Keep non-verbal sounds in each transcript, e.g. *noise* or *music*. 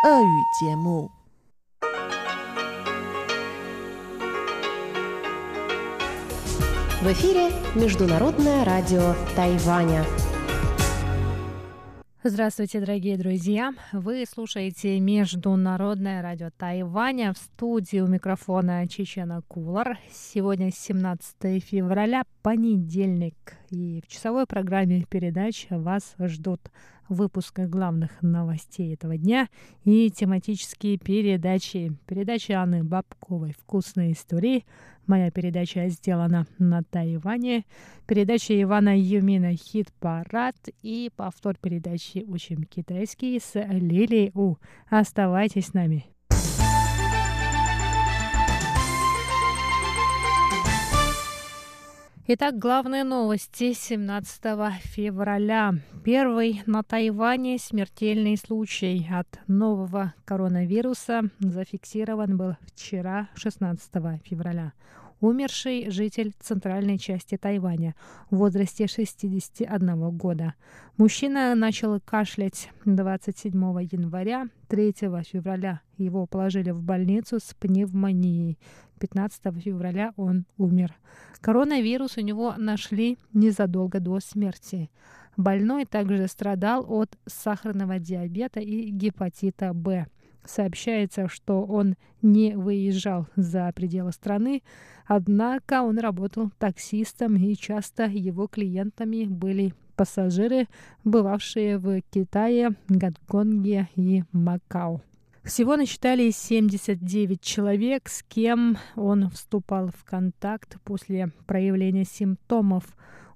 俄语节目。В эфире Международное радио Тайваня. Здравствуйте, дорогие друзья! Вы слушаете Международное радио Тайваня в студии у микрофона Чечена Кулар. Сегодня 17 февраля, понедельник, и в часовой программе передач вас ждут выпуск главных новостей этого дня и тематические передачи. Передача Анны Бабковой «Вкусные истории», Моя передача сделана на Тайване. Передача Ивана Юмина «Хит-парад» и повтор передачи «Учим китайский» с Лилией У. Оставайтесь с нами. Итак, главные новости 17 февраля. Первый на Тайване смертельный случай от нового коронавируса зафиксирован был вчера, 16 февраля умерший житель центральной части Тайваня в возрасте 61 года. Мужчина начал кашлять 27 января, 3 февраля его положили в больницу с пневмонией. 15 февраля он умер. Коронавирус у него нашли незадолго до смерти. Больной также страдал от сахарного диабета и гепатита Б. Сообщается, что он не выезжал за пределы страны, однако он работал таксистом и часто его клиентами были пассажиры, бывавшие в Китае, Гонконге и Макао. Всего насчитали 79 человек, с кем он вступал в контакт после проявления симптомов.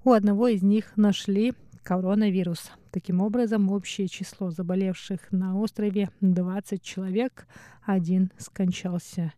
У одного из них нашли коронавирус. Таким образом, общее число заболевших на острове 20 человек, один скончался.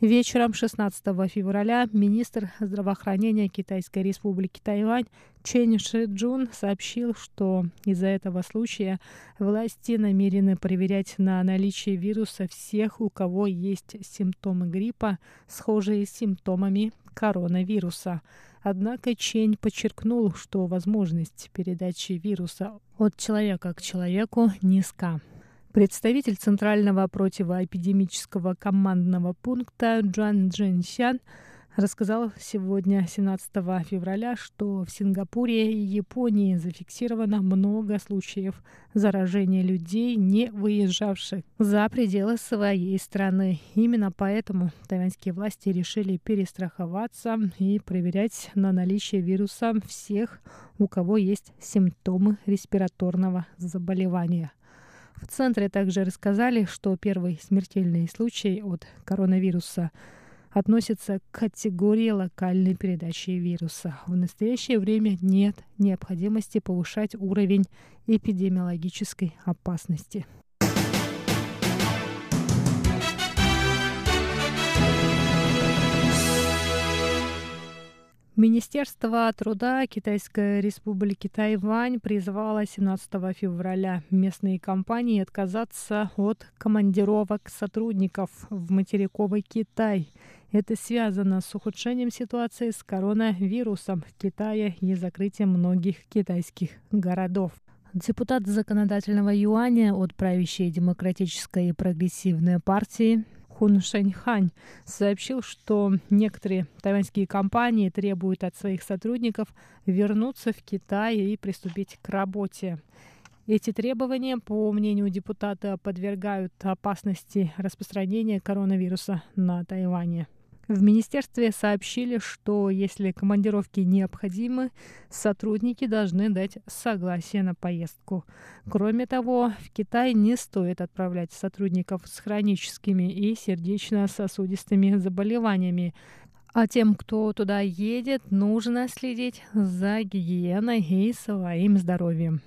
Вечером 16 февраля министр здравоохранения Китайской республики Тайвань Чен Шиджун сообщил, что из-за этого случая власти намерены проверять на наличие вируса всех, у кого есть симптомы гриппа, схожие с симптомами коронавируса. Однако Чень подчеркнул, что возможность передачи вируса от человека к человеку низка. Представитель Центрального противоэпидемического командного пункта Джан Джинсян рассказал сегодня, 17 февраля, что в Сингапуре и Японии зафиксировано много случаев заражения людей, не выезжавших за пределы своей страны. Именно поэтому тайваньские власти решили перестраховаться и проверять на наличие вируса всех, у кого есть симптомы респираторного заболевания. В центре также рассказали, что первый смертельный случай от коронавируса – относится к категории локальной передачи вируса. В настоящее время нет необходимости повышать уровень эпидемиологической опасности. Министерство труда Китайской республики Тайвань призвало 17 февраля местные компании отказаться от командировок сотрудников в материковый Китай – это связано с ухудшением ситуации с коронавирусом в Китае и закрытием многих китайских городов. Депутат законодательного юаня от правящей демократической и прогрессивной партии Хун Шэньхань сообщил, что некоторые тайваньские компании требуют от своих сотрудников вернуться в Китай и приступить к работе. Эти требования, по мнению депутата, подвергают опасности распространения коронавируса на Тайване. В министерстве сообщили, что если командировки необходимы, сотрудники должны дать согласие на поездку. Кроме того, в Китай не стоит отправлять сотрудников с хроническими и сердечно-сосудистыми заболеваниями, а тем, кто туда едет, нужно следить за гигиеной и своим здоровьем.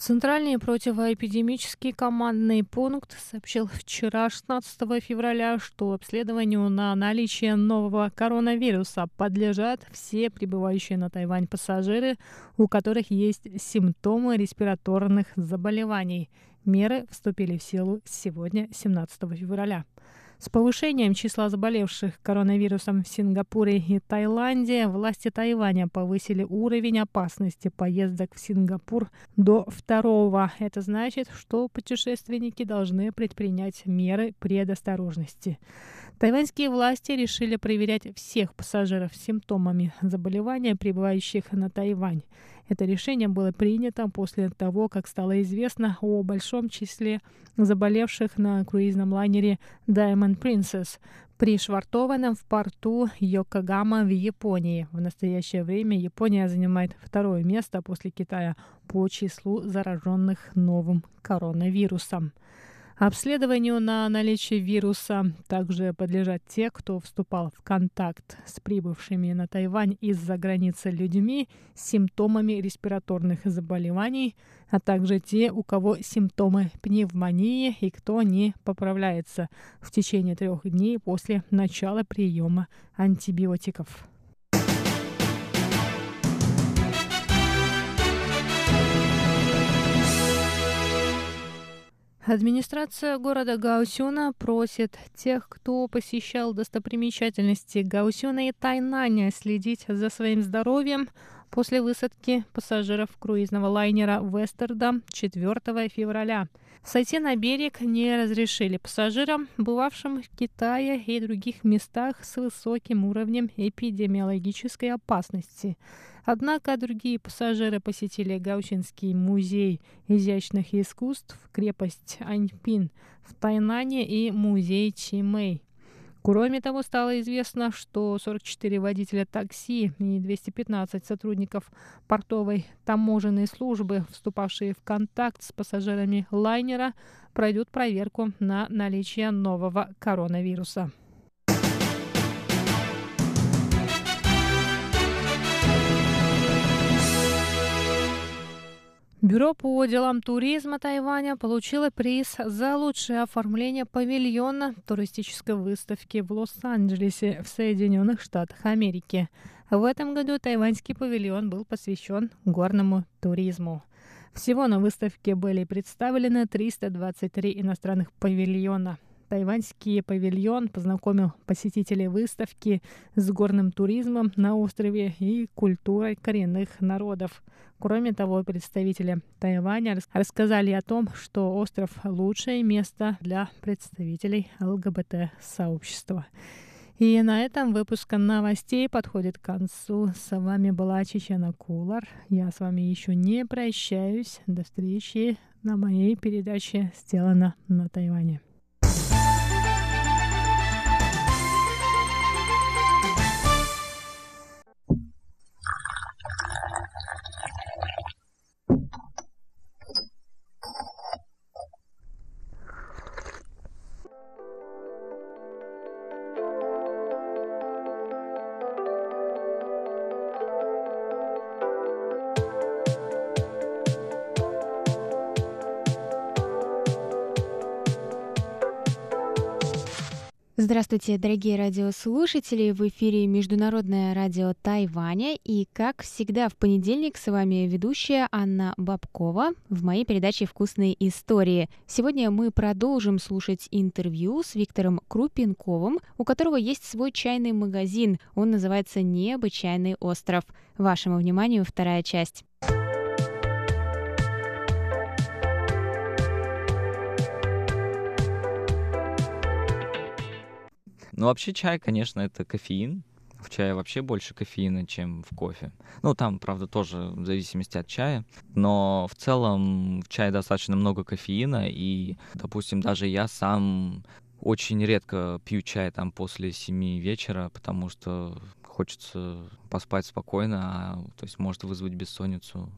Центральный противоэпидемический командный пункт сообщил вчера, 16 февраля, что обследованию на наличие нового коронавируса подлежат все прибывающие на Тайвань пассажиры, у которых есть симптомы респираторных заболеваний. Меры вступили в силу сегодня, 17 февраля. С повышением числа заболевших коронавирусом в Сингапуре и Таиланде власти Тайваня повысили уровень опасности поездок в Сингапур до второго. Это значит, что путешественники должны предпринять меры предосторожности. Тайваньские власти решили проверять всех пассажиров с симптомами заболевания, прибывающих на Тайвань. Это решение было принято после того, как стало известно о большом числе заболевших на круизном лайнере Diamond Princess, пришвартованном в порту Йокогама в Японии. В настоящее время Япония занимает второе место после Китая по числу зараженных новым коронавирусом. Обследованию на наличие вируса также подлежат те, кто вступал в контакт с прибывшими на Тайвань из-за границы людьми с симптомами респираторных заболеваний, а также те, у кого симптомы пневмонии и кто не поправляется в течение трех дней после начала приема антибиотиков. Администрация города Гаусюна просит тех, кто посещал достопримечательности Гаусюна и Тайнаня, следить за своим здоровьем после высадки пассажиров круизного лайнера «Вестердам» 4 февраля. Сойти на берег не разрешили пассажирам, бывавшим в Китае и других местах с высоким уровнем эпидемиологической опасности – Однако другие пассажиры посетили Гаучинский музей изящных искусств, крепость Аньпин в Тайнане и музей Чимэй. Кроме того, стало известно, что 44 водителя такси и 215 сотрудников портовой таможенной службы, вступавшие в контакт с пассажирами лайнера, пройдут проверку на наличие нового коронавируса. Бюро по делам туризма Тайваня получило приз за лучшее оформление павильона туристической выставки в Лос-Анджелесе в Соединенных Штатах Америки. В этом году тайваньский павильон был посвящен горному туризму. Всего на выставке были представлены 323 иностранных павильона – Тайваньский павильон познакомил посетителей выставки с горным туризмом на острове и культурой коренных народов. Кроме того, представители Тайваня рассказали о том, что остров – лучшее место для представителей ЛГБТ-сообщества. И на этом выпуск новостей подходит к концу. С вами была Чечена Кулар. Я с вами еще не прощаюсь. До встречи на моей передаче «Сделано на Тайване». Здравствуйте, дорогие радиослушатели! В эфире Международное радио Тайваня. И, как всегда, в понедельник с вами ведущая Анна Бабкова в моей передаче «Вкусные истории». Сегодня мы продолжим слушать интервью с Виктором Крупенковым, у которого есть свой чайный магазин. Он называется «Необычайный остров». Вашему вниманию вторая часть. Ну, вообще чай, конечно, это кофеин. В чае вообще больше кофеина, чем в кофе. Ну, там, правда, тоже в зависимости от чая. Но в целом в чае достаточно много кофеина. И, допустим, даже я сам очень редко пью чай там после семи вечера, потому что хочется поспать спокойно, а, то есть может вызвать бессонницу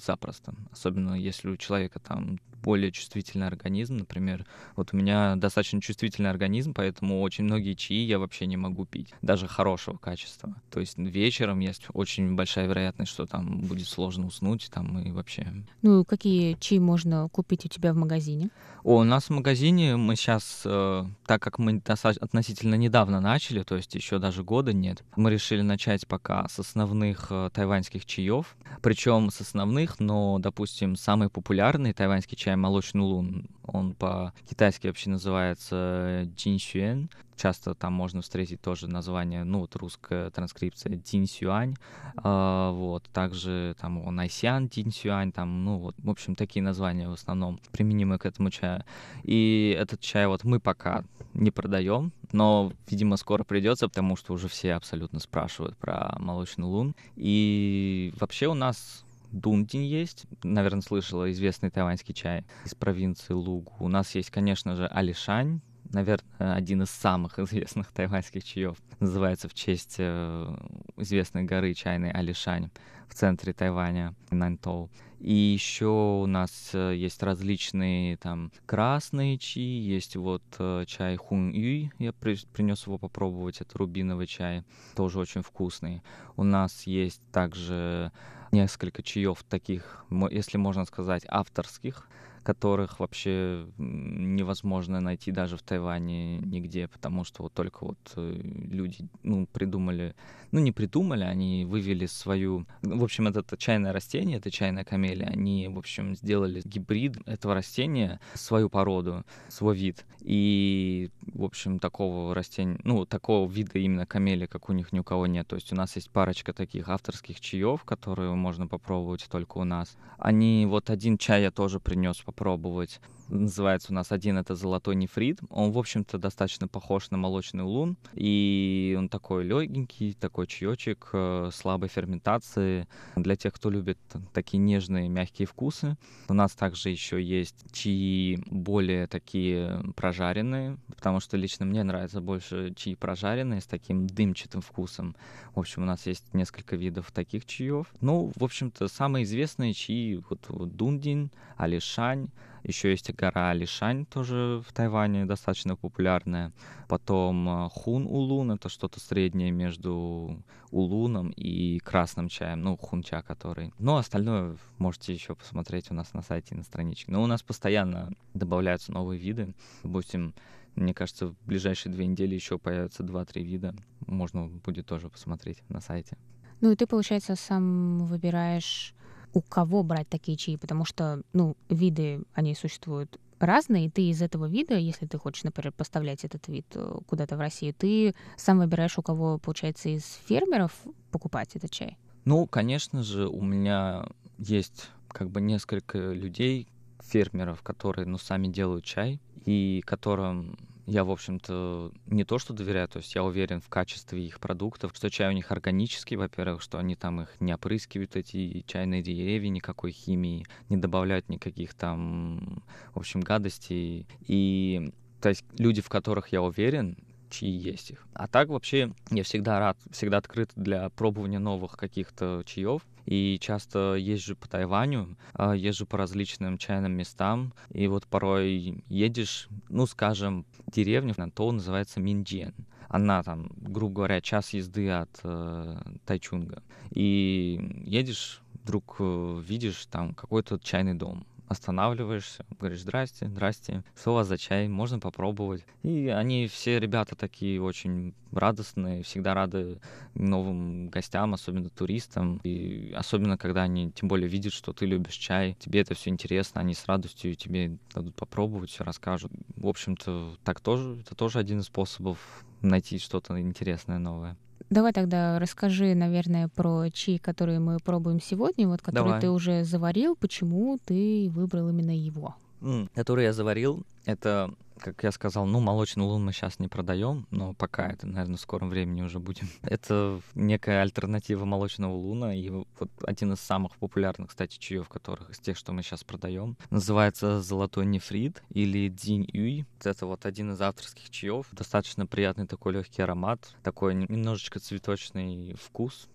запросто. Особенно если у человека там более чувствительный организм, например. Вот у меня достаточно чувствительный организм, поэтому очень многие чаи я вообще не могу пить, даже хорошего качества. То есть вечером есть очень большая вероятность, что там будет сложно уснуть, там и вообще. Ну, какие чаи можно купить у тебя в магазине? О, у нас в магазине мы сейчас, э, так как мы относительно недавно начали, то есть еще даже года нет, мы решили начать пока с основных э, тайваньских чаев, причем с основных, но, допустим, самый популярный тайваньский чай молочный лун, Он по-китайски вообще называется Джинсюэн. Часто там можно встретить тоже название, ну вот русская транскрипция Динсюань. А, вот. Также там он Айсян Динсюань, там, ну вот, в общем, такие названия в основном применимы к этому чаю. И этот чай вот мы пока не продаем, но, видимо, скоро придется, потому что уже все абсолютно спрашивают про молочный лун. И вообще у нас Дундин есть, наверное, слышала, известный тайваньский чай из провинции Лугу. У нас есть, конечно же, Алишань, наверное, один из самых *laughs* известных тайваньских чаев. Называется в честь э, известной горы чайной Алишань в центре Тайваня, Наньтоу. И еще у нас э, есть различные там красные чаи, есть вот э, чай Хун Юй, я при, принес его попробовать, это рубиновый чай, тоже очень вкусный. У нас есть также несколько чаев таких, если можно сказать, авторских, которых вообще невозможно найти даже в Тайване нигде, потому что вот только вот э, люди, ну, придумали, ну, не придумали, они вывели свою, в общем, это, это чайное растение, это чайная камелия, они, в общем, сделали гибрид этого растения, свою породу, свой вид, и, в общем, такого растения, ну, такого вида именно камелии, как у них ни у кого нет, то есть у нас есть парочка таких авторских чаев, которые можно попробовать только у нас. Они, вот один чай я тоже принес попробовать. Называется у нас один это золотой нефрит. Он, в общем-то, достаточно похож на молочный улун. И он такой легенький, такой чаечек э, слабой ферментации. Для тех, кто любит такие нежные, мягкие вкусы. У нас также еще есть чаи более такие прожаренные, потому что лично мне нравится больше чаи прожаренные с таким дымчатым вкусом. В общем, у нас есть несколько видов таких чаев. Ну, в общем-то, самые известные чаи вот, вот Дундин, Алишань, еще есть гора Лишань, тоже в Тайване достаточно популярная. Потом э, Хун Улун, это что-то среднее между улуном и красным чаем, ну, хунча который. Но остальное можете еще посмотреть у нас на сайте, на страничке. Но у нас постоянно добавляются новые виды. Допустим, мне кажется, в ближайшие две недели еще появятся два-три вида. Можно будет тоже посмотреть на сайте. Ну и ты, получается, сам выбираешь у кого брать такие чаи, потому что, ну, виды, они существуют разные, и ты из этого вида, если ты хочешь, например, поставлять этот вид э, куда-то в Россию, ты сам выбираешь, у кого, получается, из фермеров покупать этот чай? Ну, конечно же, у меня есть как бы несколько людей, фермеров, которые, ну, сами делают чай, и которым я, в общем-то, не то что доверяю, то есть я уверен в качестве их продуктов, что чай у них органический, во-первых, что они там их не опрыскивают, эти чайные деревья, никакой химии, не добавляют никаких там, в общем, гадостей. И то есть люди, в которых я уверен, чьи есть их. А так вообще я всегда рад, всегда открыт для пробования новых каких-то чаев. И часто езжу по Тайваню, а, езжу по различным чайным местам, и вот порой едешь, ну, скажем, деревня, то называется Минджен. Она там, грубо говоря, час езды от э, Тайчунга. И едешь, вдруг э, видишь там какой-то чайный дом останавливаешься, говоришь, здрасте, здрасте, что у вас за чай, можно попробовать. И они все ребята такие очень радостные, всегда рады новым гостям, особенно туристам. И особенно, когда они тем более видят, что ты любишь чай, тебе это все интересно, они с радостью тебе дадут попробовать, все расскажут. В общем-то, так тоже, это тоже один из способов найти что-то интересное новое. Давай тогда расскажи, наверное, про чай, который мы пробуем сегодня, вот который Давай. ты уже заварил, почему ты выбрал именно его. Mm, который я заварил, это как я сказал, ну, молочный лун мы сейчас не продаем, но пока это, наверное, в скором времени уже будем. *laughs* Это некая альтернатива молочного луна, и вот один из самых популярных, кстати, чаев, которых из тех, что мы сейчас продаем, называется золотой нефрит или динь юй. Это вот один из авторских чаев. Достаточно приятный такой легкий аромат, такой немножечко цветочный вкус,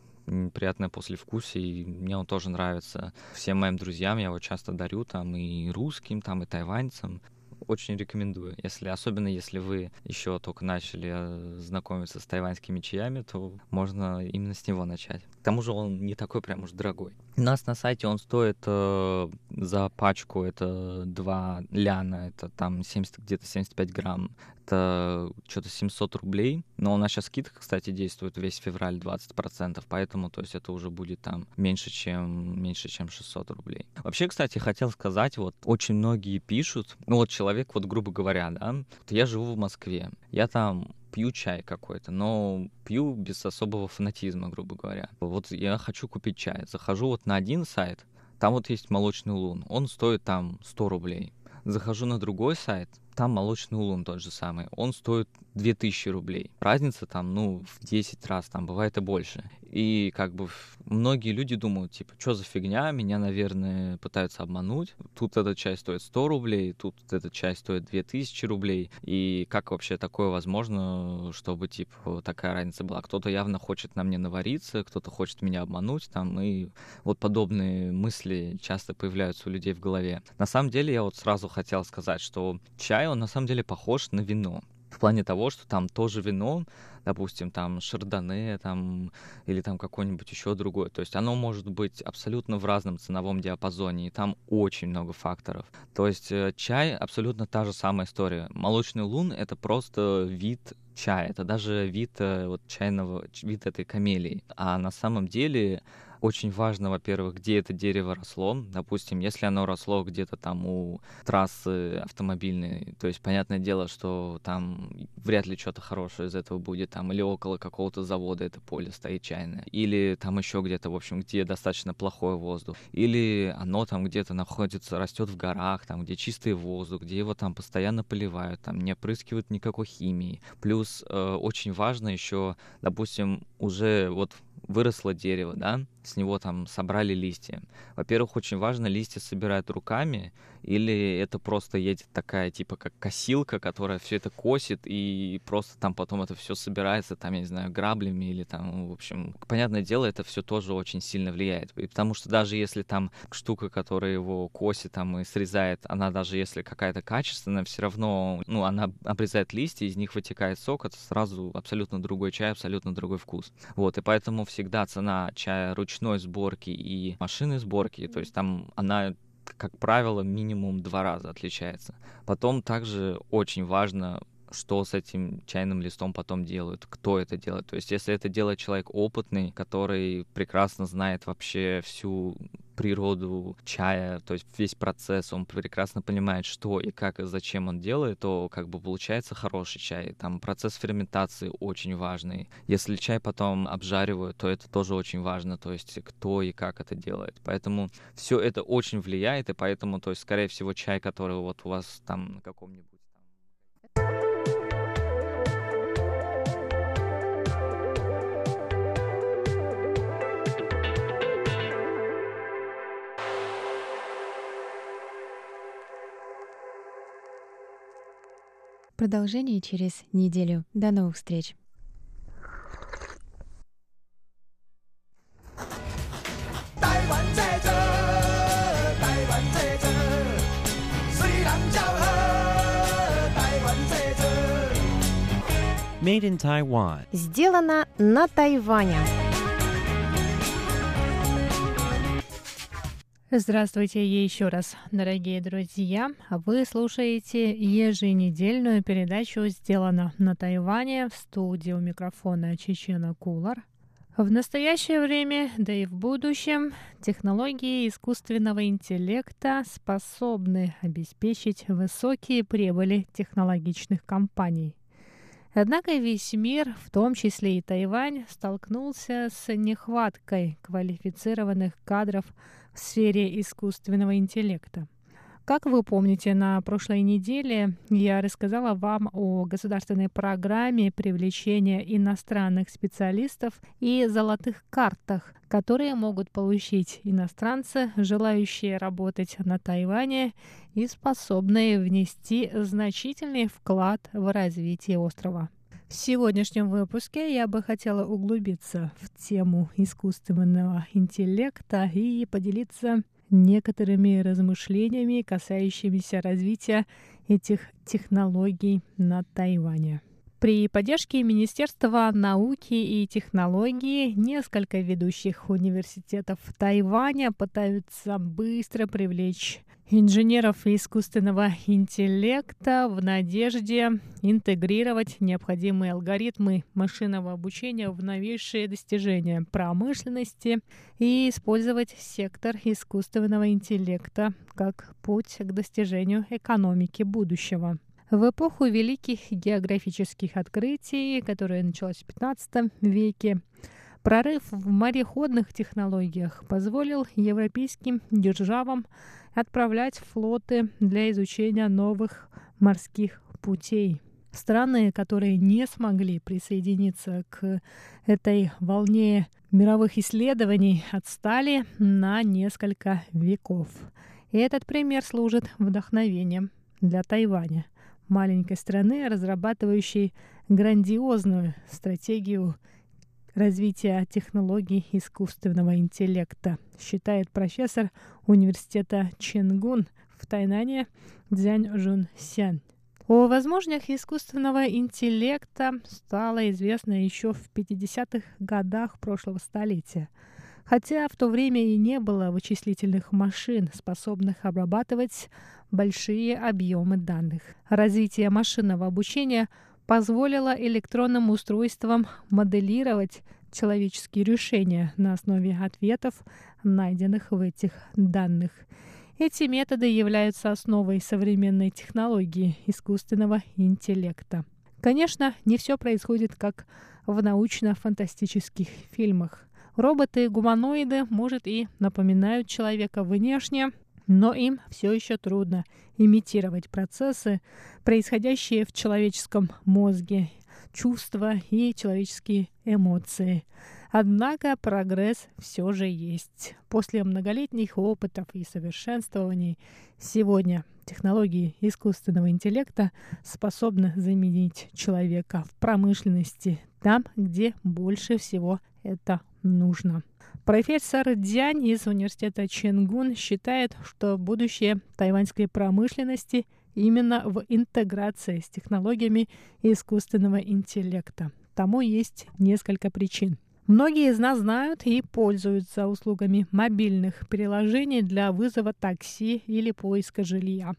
приятное послевкусие, и мне он тоже нравится. Всем моим друзьям я его часто дарю, там, и русским, там, и тайваньцам очень рекомендую. Если, особенно если вы еще только начали э, знакомиться с тайваньскими чаями, то можно именно с него начать. К тому же он не такой прям уж дорогой. У нас на сайте он стоит э, за пачку, это 2 ляна, это там 70, где-то 75 грамм, это что-то 700 рублей. Но у нас сейчас скидка, кстати, действует весь февраль 20%, поэтому, то есть это уже будет там меньше, чем, меньше, чем 600 рублей. Вообще, кстати, хотел сказать, вот очень многие пишут, ну вот человек, вот грубо говоря, да, вот я живу в Москве, я там пью чай какой-то, но пью без особого фанатизма, грубо говоря. Вот я хочу купить чай. Захожу вот на один сайт, там вот есть молочный лун, он стоит там 100 рублей. Захожу на другой сайт, там молочный улун тот же самый, он стоит 2000 рублей. Разница там, ну, в 10 раз, там бывает и больше. И как бы многие люди думают, типа, что за фигня, меня, наверное, пытаются обмануть. Тут эта часть стоит 100 рублей, тут эта часть стоит 2000 рублей. И как вообще такое возможно, чтобы, типа, такая разница была? Кто-то явно хочет на мне навариться, кто-то хочет меня обмануть, там, и вот подобные мысли часто появляются у людей в голове. На самом деле, я вот сразу хотел сказать, что чай, он на самом деле похож на вино в плане того, что там тоже вино, допустим, там шардоне, там, или там какое-нибудь еще другое. То есть оно может быть абсолютно в разном ценовом диапазоне, и там очень много факторов. То есть э, чай абсолютно та же самая история. Молочный лун — это просто вид чая, это даже вид э, вот чайного, вид этой камелии. А на самом деле очень важно, во-первых, где это дерево росло. Допустим, если оно росло где-то там у трассы автомобильной, то есть понятное дело, что там вряд ли что-то хорошее из этого будет, там или около какого-то завода это поле стоит чайное, или там еще где-то, в общем, где достаточно плохой воздух, или оно там где-то находится, растет в горах, там, где чистый воздух, где его там постоянно поливают, там не опрыскивают никакой химии. Плюс э, очень важно еще, допустим, уже вот выросло дерево, да, с него там собрали листья. Во-первых, очень важно, листья собирают руками, или это просто едет такая, типа, как косилка, которая все это косит, и просто там потом это все собирается, там, я не знаю, граблями, или там, в общем, понятное дело, это все тоже очень сильно влияет. И потому что даже если там штука, которая его косит там и срезает, она даже если какая-то качественная, все равно, ну, она обрезает листья, из них вытекает сок, это сразу абсолютно другой чай, абсолютно другой вкус. Вот, и поэтому всегда цена чая ручной сборки и машины сборки, то есть там она как правило, минимум два раза отличается. Потом также очень важно что с этим чайным листом потом делают, кто это делает. То есть если это делает человек опытный, который прекрасно знает вообще всю природу чая, то есть весь процесс, он прекрасно понимает, что и как и зачем он делает, то как бы получается хороший чай. Там процесс ферментации очень важный. Если чай потом обжаривают, то это тоже очень важно, то есть кто и как это делает. Поэтому все это очень влияет, и поэтому, то есть, скорее всего, чай, который вот у вас там на каком-нибудь Продолжение через неделю. До новых встреч! Made in Taiwan. Сделано на Тайване. Здравствуйте еще раз, дорогие друзья. Вы слушаете еженедельную передачу «Сделано на Тайване» в студии у микрофона Чечена Кулар. В настоящее время, да и в будущем, технологии искусственного интеллекта способны обеспечить высокие прибыли технологичных компаний. Однако весь мир, в том числе и Тайвань, столкнулся с нехваткой квалифицированных кадров – в сфере искусственного интеллекта. Как вы помните, на прошлой неделе я рассказала вам о государственной программе привлечения иностранных специалистов и золотых картах, которые могут получить иностранцы, желающие работать на Тайване и способные внести значительный вклад в развитие острова. В сегодняшнем выпуске я бы хотела углубиться в тему искусственного интеллекта и поделиться некоторыми размышлениями, касающимися развития этих технологий на Тайване. При поддержке Министерства науки и технологий несколько ведущих университетов Тайваня пытаются быстро привлечь инженеров искусственного интеллекта в надежде интегрировать необходимые алгоритмы машинного обучения в новейшие достижения промышленности и использовать сектор искусственного интеллекта как путь к достижению экономики будущего. В эпоху великих географических открытий, которая началась в XV веке, прорыв в мореходных технологиях позволил европейским державам отправлять флоты для изучения новых морских путей. Страны, которые не смогли присоединиться к этой волне мировых исследований, отстали на несколько веков. И этот пример служит вдохновением для Тайваня маленькой страны, разрабатывающей грандиозную стратегию развития технологий искусственного интеллекта, считает профессор университета Ченгун в Тайнане Дзянь Жун Сян. О возможностях искусственного интеллекта стало известно еще в 50-х годах прошлого столетия – хотя в то время и не было вычислительных машин, способных обрабатывать большие объемы данных. Развитие машинного обучения позволило электронным устройствам моделировать человеческие решения на основе ответов, найденных в этих данных. Эти методы являются основой современной технологии искусственного интеллекта. Конечно, не все происходит как в научно-фантастических фильмах. Роботы-гуманоиды, может, и напоминают человека внешне, но им все еще трудно имитировать процессы, происходящие в человеческом мозге, чувства и человеческие эмоции. Однако прогресс все же есть. После многолетних опытов и совершенствований сегодня технологии искусственного интеллекта способны заменить человека в промышленности там, где больше всего это нужно. Профессор Дзянь из университета Ченгун считает, что будущее тайваньской промышленности именно в интеграции с технологиями искусственного интеллекта. Тому есть несколько причин. Многие из нас знают и пользуются услугами мобильных приложений для вызова такси или поиска жилья.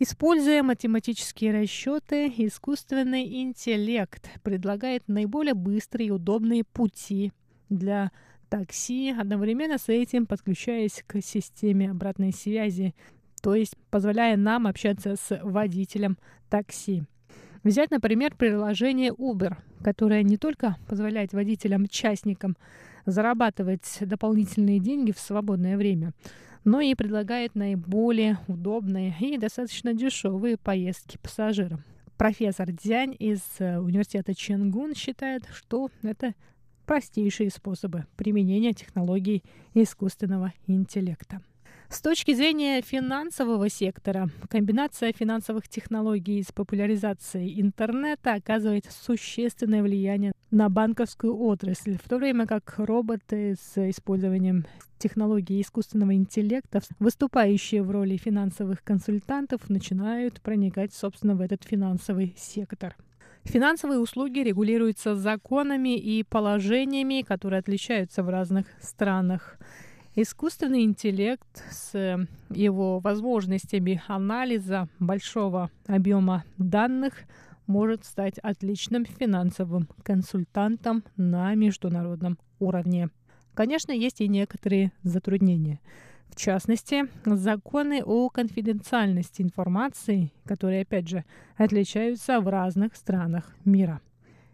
Используя математические расчеты, искусственный интеллект предлагает наиболее быстрые и удобные пути для такси, одновременно с этим подключаясь к системе обратной связи, то есть позволяя нам общаться с водителем такси. Взять, например, приложение Uber, которое не только позволяет водителям-частникам зарабатывать дополнительные деньги в свободное время, но и предлагает наиболее удобные и достаточно дешевые поездки пассажирам. Профессор Дзянь из э, университета Ченгун считает, что это простейшие способы применения технологий искусственного интеллекта. С точки зрения финансового сектора, комбинация финансовых технологий с популяризацией интернета оказывает существенное влияние на банковскую отрасль, в то время как роботы с использованием технологий искусственного интеллекта, выступающие в роли финансовых консультантов, начинают проникать, собственно, в этот финансовый сектор. Финансовые услуги регулируются законами и положениями, которые отличаются в разных странах. Искусственный интеллект с его возможностями анализа большого объема данных может стать отличным финансовым консультантом на международном уровне. Конечно, есть и некоторые затруднения. В частности, законы о конфиденциальности информации, которые, опять же, отличаются в разных странах мира.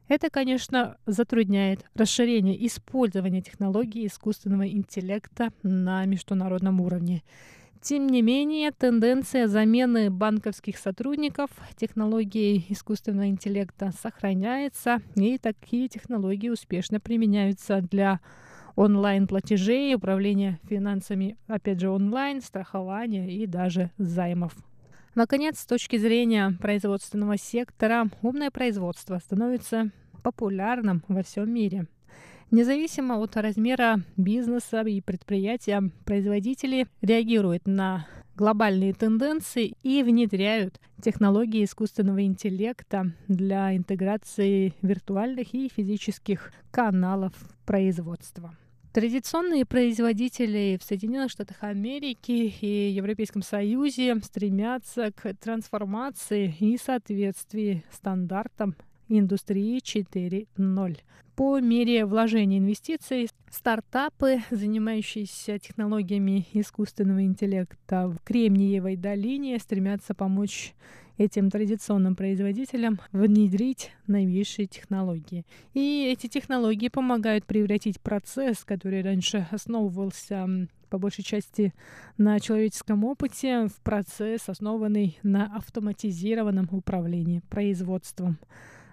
Это, конечно, затрудняет расширение использования технологий искусственного интеллекта на международном уровне. Тем не менее, тенденция замены банковских сотрудников технологией искусственного интеллекта сохраняется, и такие технологии успешно применяются для онлайн-платежей, управления финансами, опять же, онлайн, страхования и даже займов. Наконец, с точки зрения производственного сектора, умное производство становится популярным во всем мире. Независимо от размера бизнеса и предприятия, производители реагируют на глобальные тенденции и внедряют технологии искусственного интеллекта для интеграции виртуальных и физических каналов производства. Традиционные производители в Соединенных Штатах Америки и Европейском Союзе стремятся к трансформации и соответствии стандартам индустрии 4.0. По мере вложения инвестиций стартапы, занимающиеся технологиями искусственного интеллекта в Кремниевой долине, стремятся помочь этим традиционным производителям внедрить новейшие технологии. И эти технологии помогают превратить процесс, который раньше основывался по большей части на человеческом опыте, в процесс, основанный на автоматизированном управлении производством.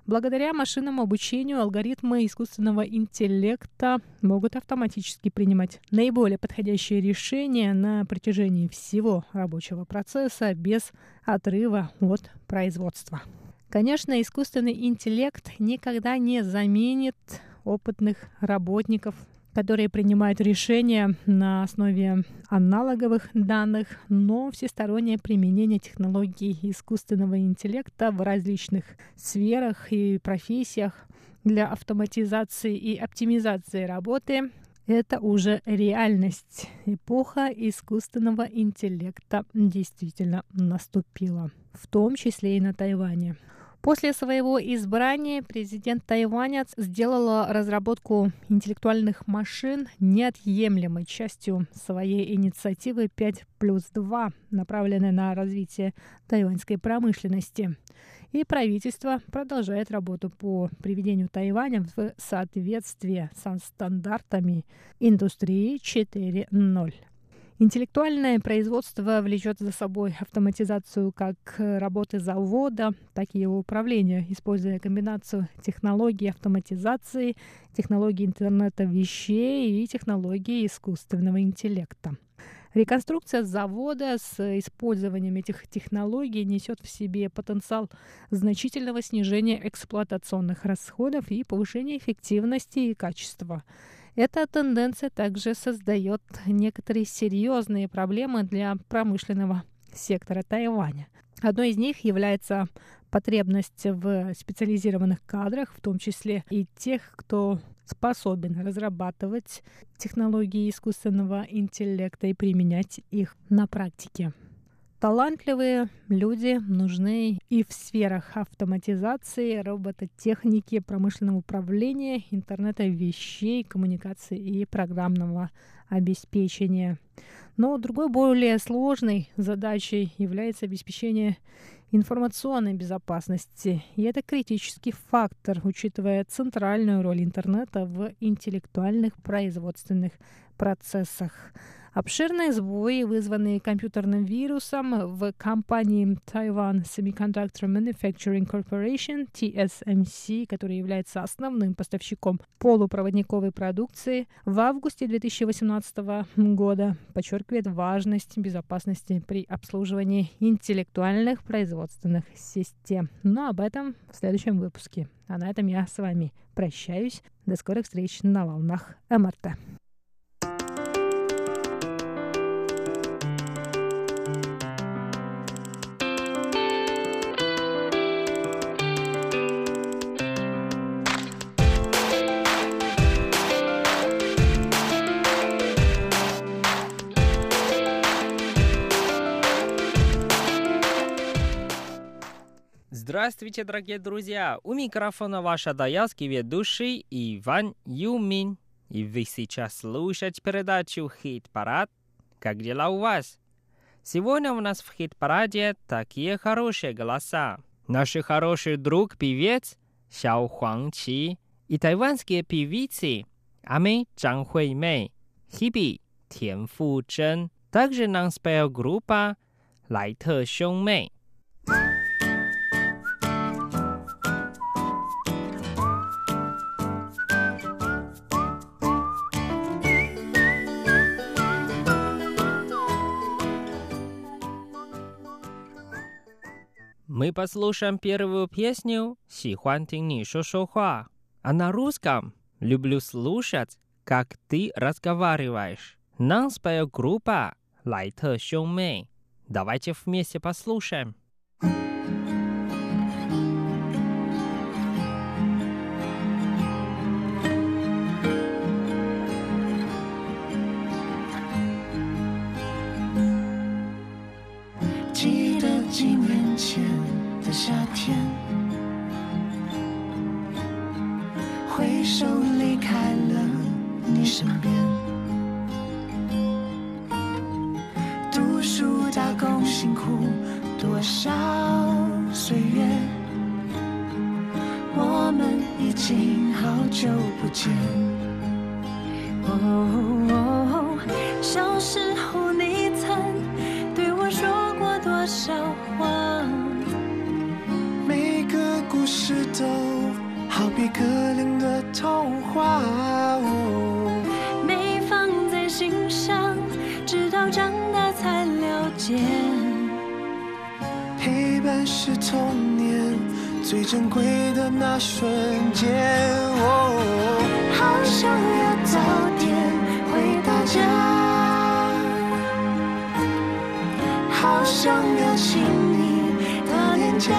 Благодаря машинному обучению алгоритмы искусственного интеллекта могут автоматически принимать наиболее подходящие решения на протяжении всего рабочего процесса без отрыва от производства. Конечно, искусственный интеллект никогда не заменит опытных работников которые принимают решения на основе аналоговых данных, но всестороннее применение технологий искусственного интеллекта в различных сферах и профессиях для автоматизации и оптимизации работы это уже реальность. Эпоха искусственного интеллекта действительно наступила, в том числе и на Тайване. После своего избрания президент Тайваня сделала разработку интеллектуальных машин неотъемлемой частью своей инициативы 5 плюс 2, направленной на развитие тайваньской промышленности. И правительство продолжает работу по приведению Тайваня в соответствие со стандартами индустрии 4.0. Интеллектуальное производство влечет за собой автоматизацию как работы завода, так и его управления, используя комбинацию технологий автоматизации, технологий интернета вещей и технологий искусственного интеллекта. Реконструкция завода с использованием этих технологий несет в себе потенциал значительного снижения эксплуатационных расходов и повышения эффективности и качества. Эта тенденция также создает некоторые серьезные проблемы для промышленного сектора Тайваня. Одной из них является потребность в специализированных кадрах, в том числе и тех, кто способен разрабатывать технологии искусственного интеллекта и применять их на практике. Талантливые люди нужны и в сферах автоматизации, робототехники, промышленного управления, интернета вещей, коммуникации и программного обеспечения. Но другой более сложной задачей является обеспечение информационной безопасности. И это критический фактор, учитывая центральную роль интернета в интеллектуальных производственных процессах. Обширные сбои, вызванные компьютерным вирусом в компании Taiwan Semiconductor Manufacturing Corporation, TSMC, которая является основным поставщиком полупроводниковой продукции, в августе 2018 года подчеркивает важность безопасности при обслуживании интеллектуальных производственных систем. Но об этом в следующем выпуске. А на этом я с вами прощаюсь. До скорых встреч на волнах МРТ. Здравствуйте, дорогие друзья! У микрофона ваш адаялский ведущий Иван Юмин. И вы сейчас слушаете передачу «Хит-парад». Как дела у вас? Сегодня у нас в хит-параде такие хорошие голоса. Наш хороший друг певец Сяо Хуангчи и тайванские певицы Ами Чжан Хуэй Мэй, Хиби Тян Фу Чжэн. Также нам спел группа Лай Те 兄妹。Мы послушаем первую песню «Сихуан тин ни шо шо хуа». А на русском «Люблю слушать, как ты разговариваешь». Нам споет группа «Лайтер Мэй». Давайте вместе послушаем. 身边读书打工辛苦多少岁月，我们已经好久不见。哦，小时候你曾对我说过多少话？每个故事都好比歌里。最珍贵的那瞬间，哦，好想要早点回到家，好想要亲你的脸颊，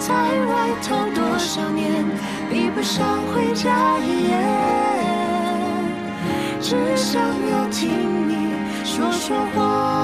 在外头多少年，比不上回家一夜，只想要听你说说话。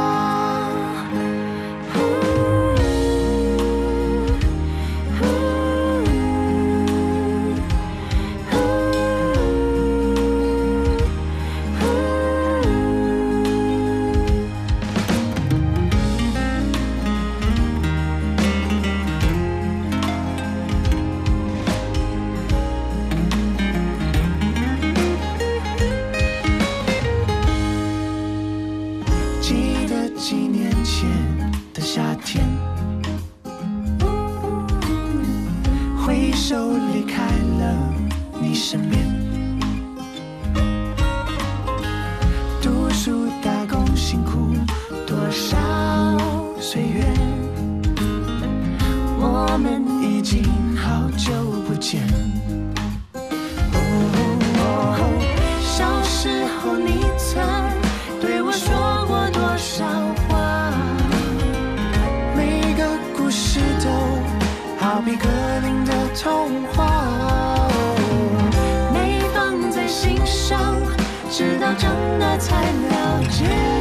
才了解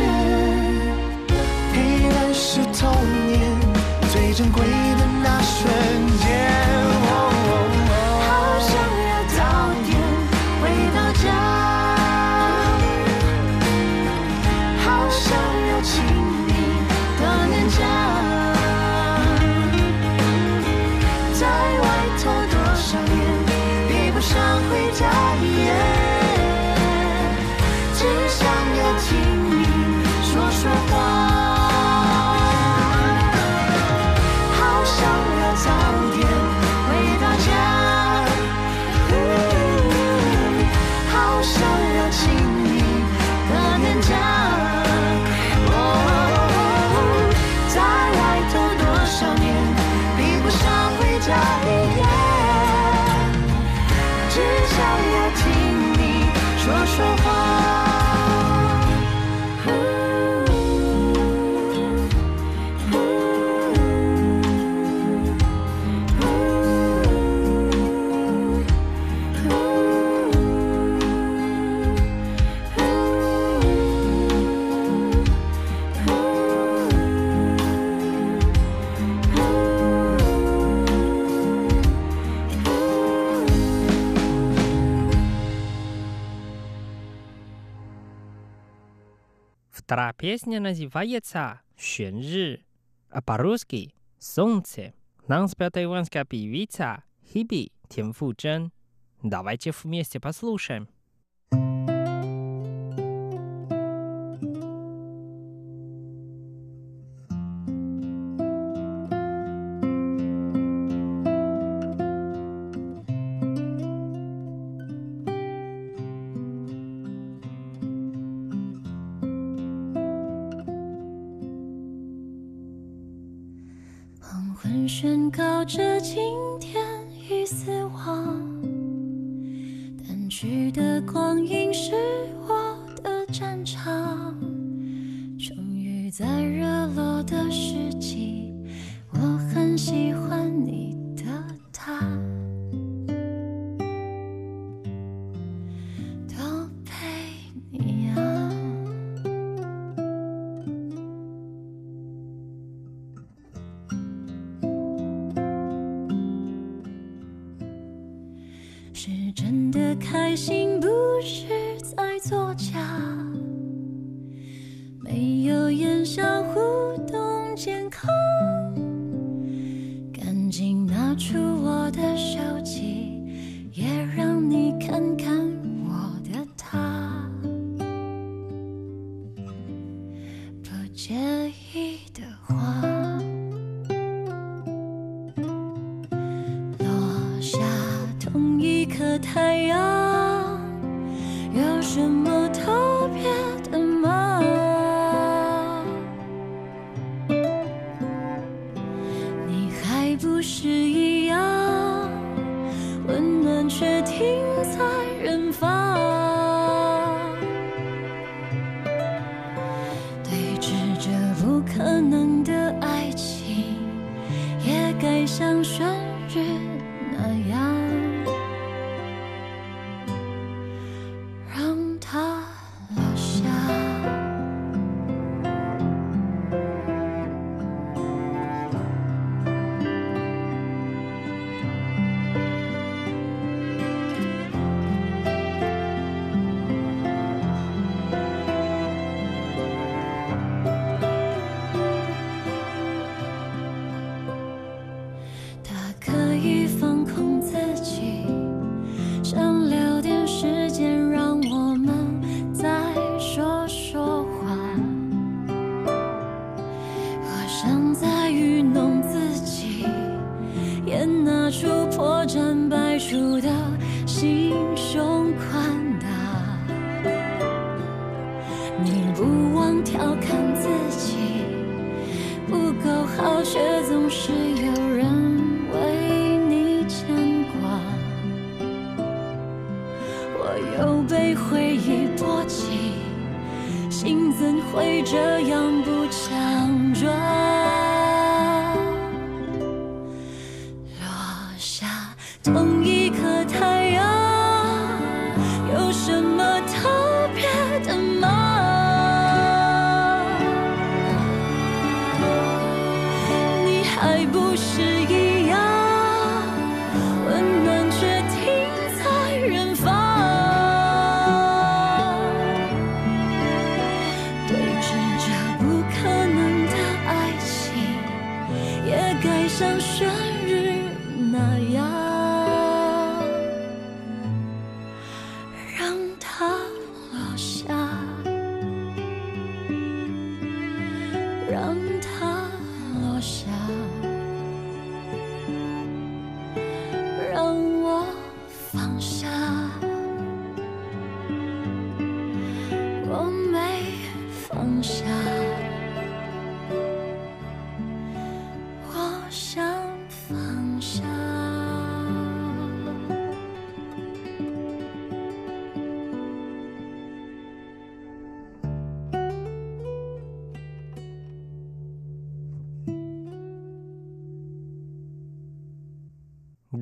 Вторая песня называется «Xuan Ри», а по-русски «Солнце». Нам спела тайванская певица Хиби Тянфуджен. Давайте вместе послушаем. 可能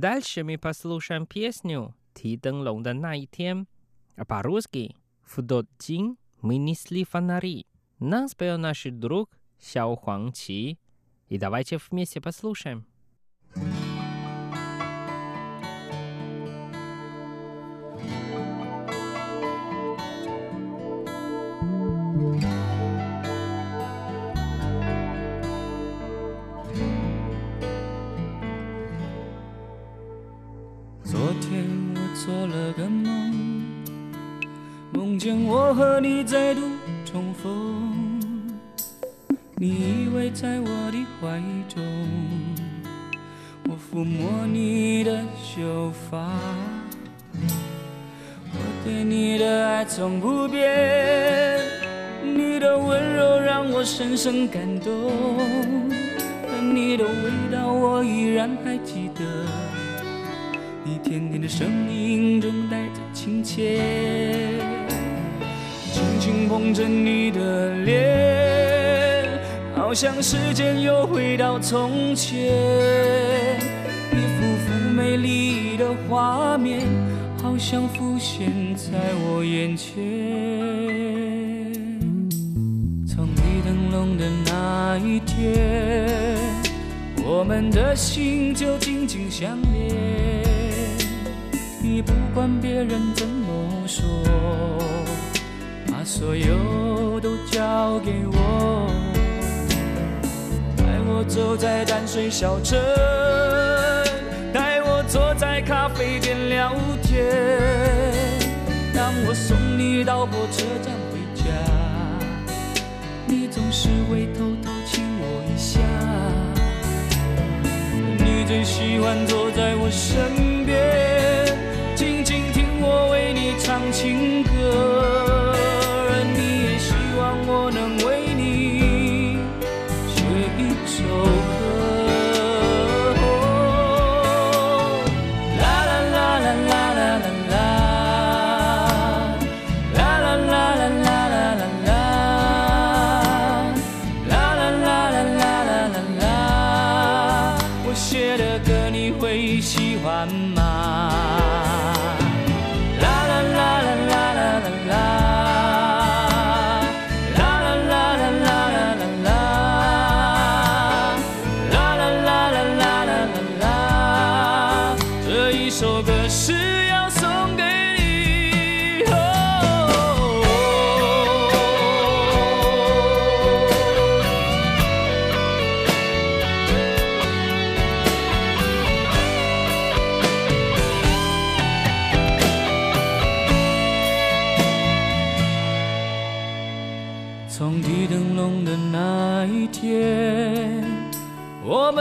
Дальше мы послушаем песню «Ти Дэн Лонг да на и тем», а по-русски «В тот день мы несли фонари». Нас пел наш друг Сяо Хуанг Чи. И давайте вместе послушаем. 抚摸你的秀发，我对你的爱从不变，你的温柔让我深深感动，而你的味道我依然还记得，你甜甜的声音中带着亲切，轻轻捧着你的脸，好像时间又回到从前。美丽的画面，好像浮现在我眼前。从你灯笼的那一天，我们的心就紧紧相连。你不管别人怎么说，把所有都交给我。带我走在淡水小镇，坐在咖啡店聊天。当我送你到火车站回家，你总是会偷偷亲我一下。你最喜欢坐在我身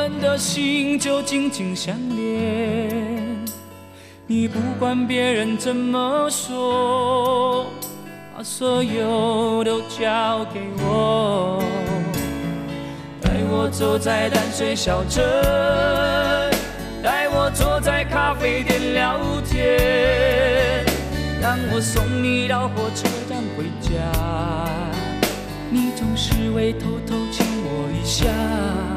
们的心就紧紧相连。你不管别人怎么说，把所有都交给我。带我走在淡水小镇，带我坐在咖啡店聊天。让我送你到火车站回家，你总是会偷偷亲我一下。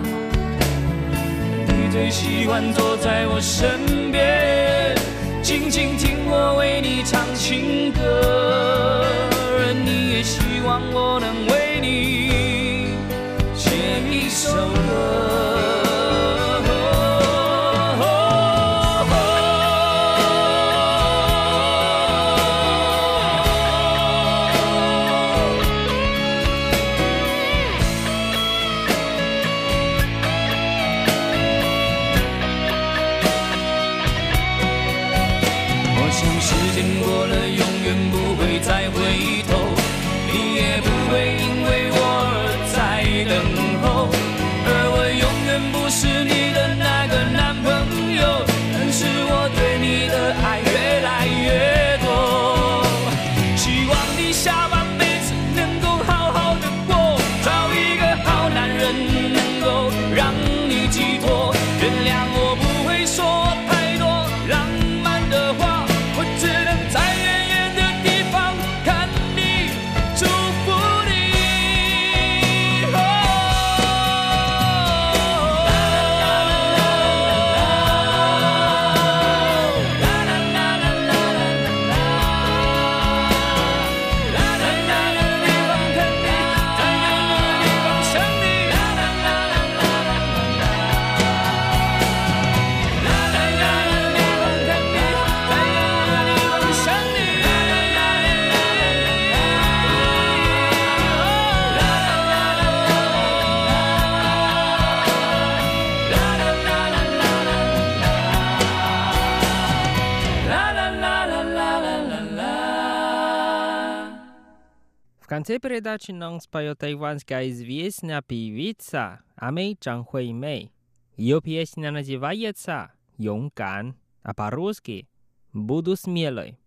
最喜欢坐在我身边，静静听我为你唱情歌，而你也希望我能为你写一首歌。Конце передачи нам споет тайванская известная певица Амей Чан Хуэй Мэй. Ее песня называется «勇敢», а по-русски «Буду смелой».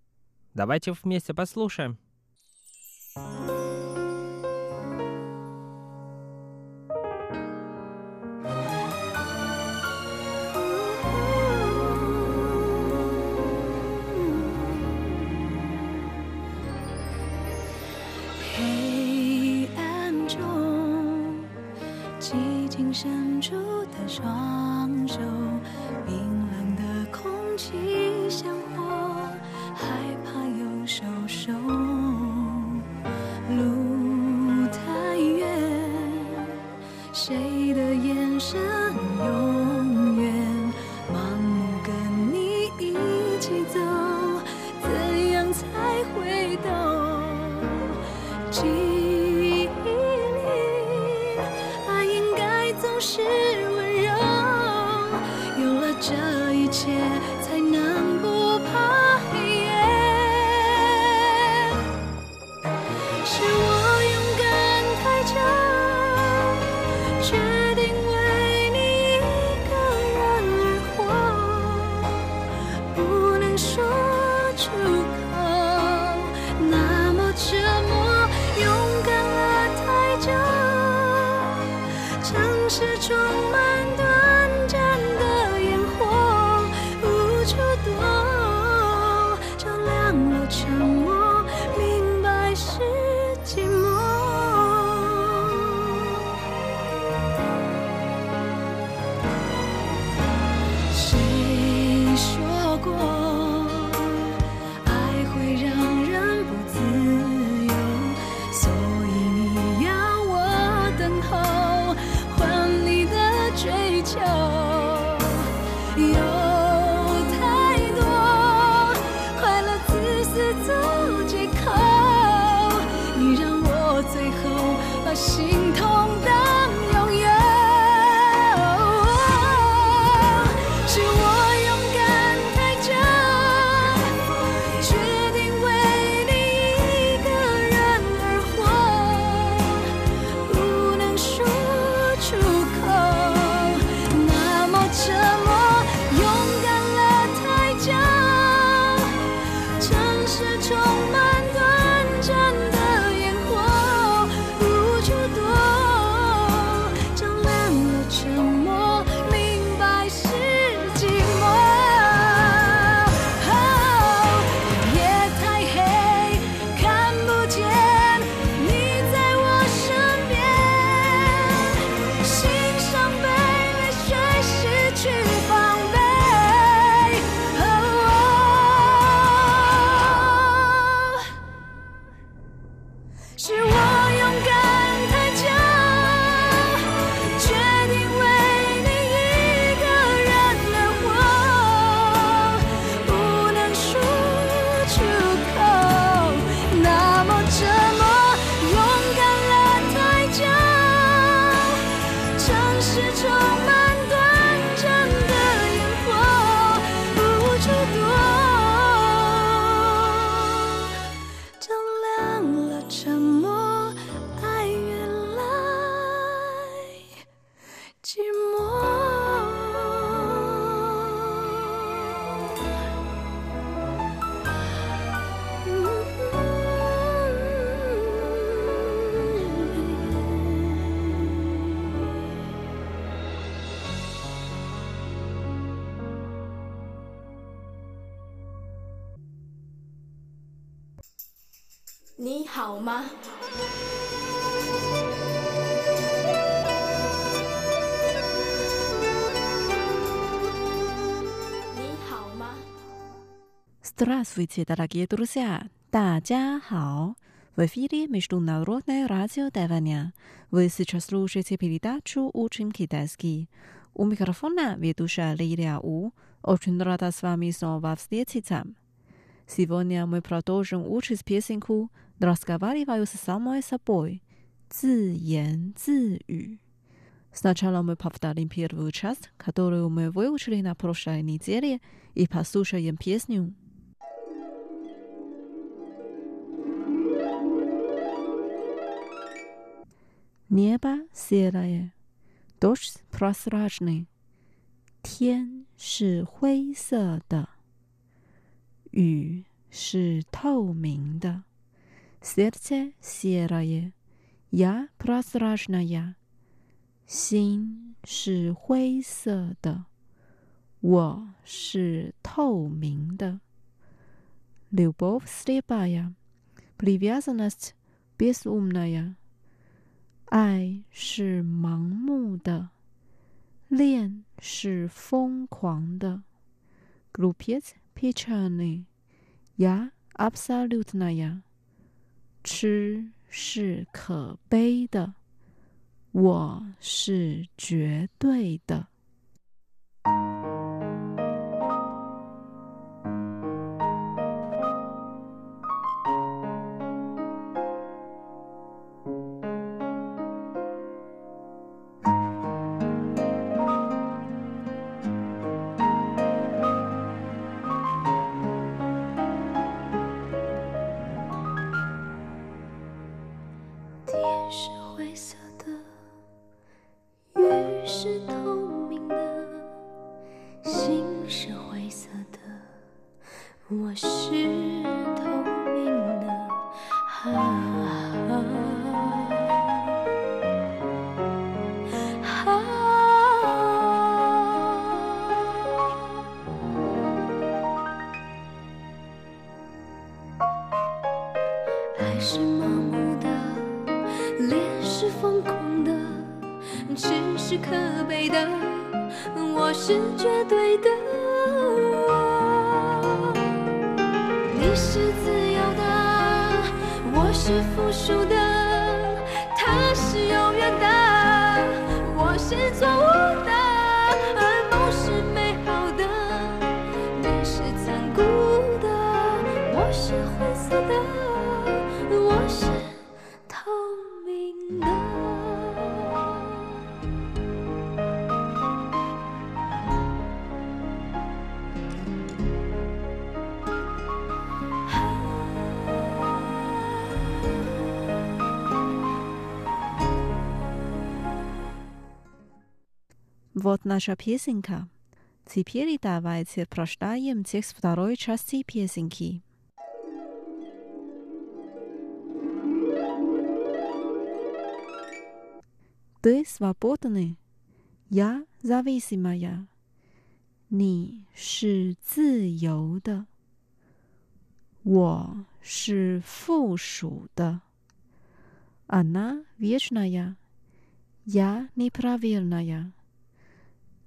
Давайте вместе послушаем. 伸出的双手冰冷的空气像火害怕又收手。路太远谁的眼神 Здравствуйте, дорогие друзья! 大家好！В эфире Международное радио Тайваня. Вы сейчас слушаете передачу «Учим китайский». У микрофона ведущая Лилия У. Очень рада с вами снова встретиться. Сегодня мы продолжим учить песенку «Разговариваю с самой собой» –«自言自语». Сначала мы повторим первую часть, которую мы выучили на прошлой неделе, и послушаем песню – Небо серое, дождь прозрачный, Тен ши хуэй се де, Ю ши тоу мин де, Сердце серое, я прозрачная, Син ши хуэй се де, Во ши тоу мин де. Любовь слепая, привязанность безумная —爱是盲目的，恋是疯狂的。Glupiec pichany ya absolutnaya，吃是可悲的，我是绝对的。空的，只是可悲的，我是绝对的。你是自由的，我是附属的，他是永远的，我是错误的，Вот наша песенка. Теперь давайте прочитаем текст второй части песенки. Ты свободный, я зависимая. 你是自由的，我是附属的。Она вечная, я неправильная.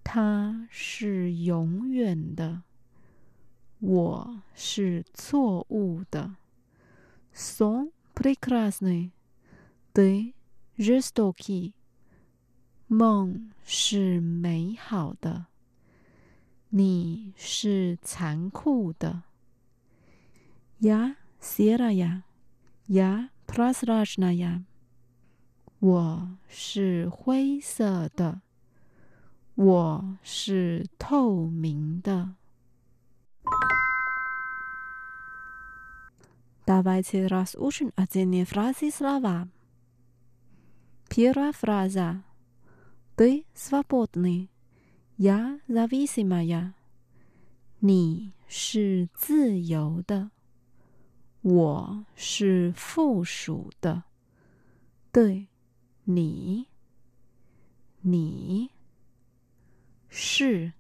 它是永远的，我是错误的。Сон прекрасный, ты жестокий. 梦是美好的，你是残酷的。Я серая, я прозрачная. 我是灰色的。 我是透明的。Давайте разучим отдельные фразы и слова. Первая фраза. Ты свободный. Я зависимая. 你是自由的，我是附属的。对，你，你。 是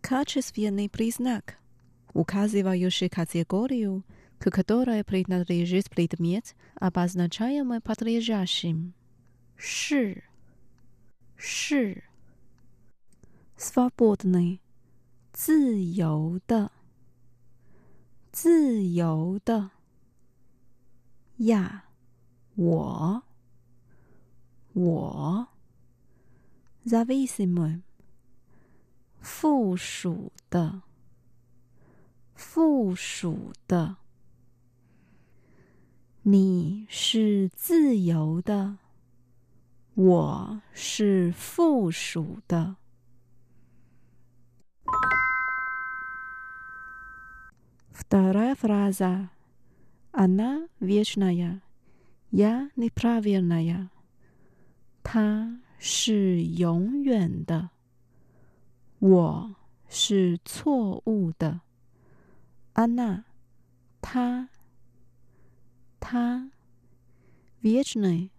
качественный признак, указывающий категорию, к которой принадлежит предмет, обозначаемый подлежащим. 是是 свободный 自由的自由的 я 我我 зависимый 附属的，附属的。你是自由的，我是附属的。Вторая фраза. Она вечная, я неправильная. 她是永远的。 我是错误的，安娜，他，他，вечный，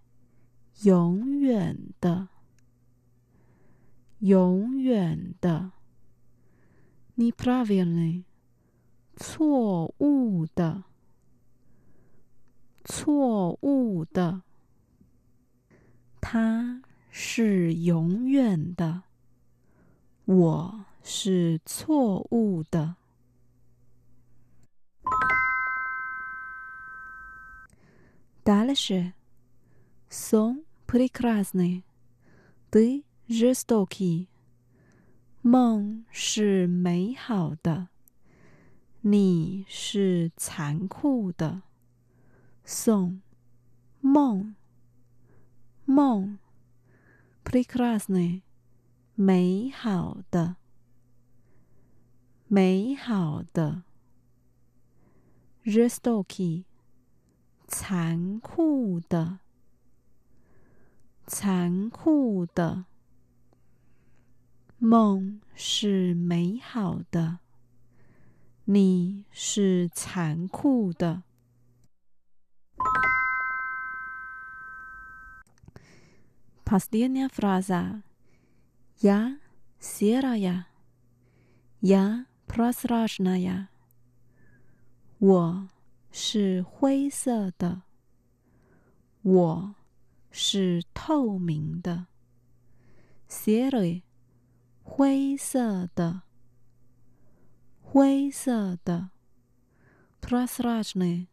永远的，永远的，неправильный，错误的，错误的，他是永远的。我是错误的。Дальше сон прекрасный, ты жестокий。梦是美好的，你是残酷的。сон，梦，梦，прекрасный， 美好的，美好的。жестокий。残酷的，残酷的梦是美好的，你是残酷的。Последняя фраза. Я серая. Я прозрачная. 我。是灰色的，我是透明的。Siri，灰色的，灰色的。Prasrajne，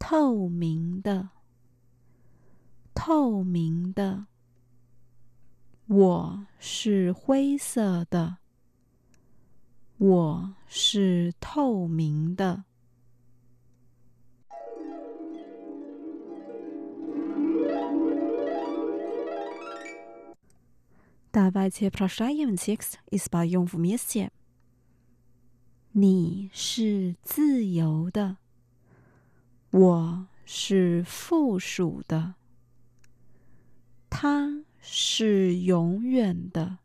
透明的，透明的。 我是灰色的，我是透明的。Давайте прочитаем текст и споем вместе. 你是自由的，我是附属的。他 是永远的，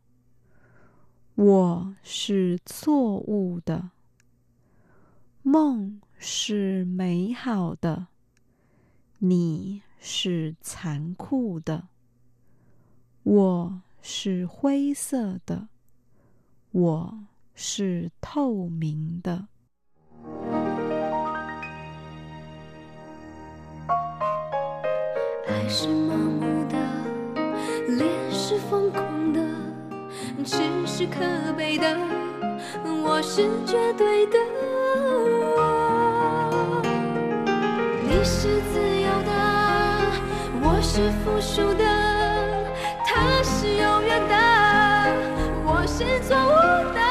我是错误的。梦是美好的，你是残酷的。我。是灰色的，我是透明的。爱是盲目，是疯狂的，只是可悲的，我是绝对的。你是自由的，我是附属的。他是永远的，我是错误的，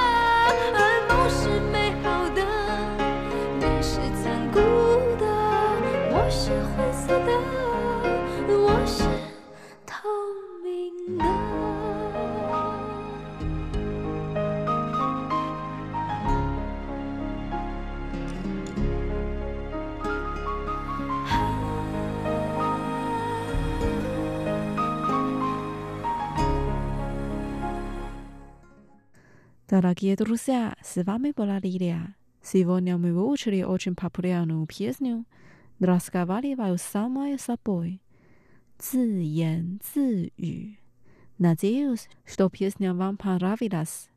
Дорогие друзья, с вами была Лилия. Сегодня мы выучили очень популярную песню «Разговариваю сама с собой» 自言自语. Надеюсь, что песня вам понравилась.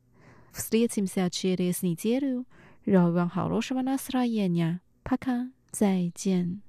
Встретимся через неделю. Желаю вам хорошего настроения. Пока. 再见。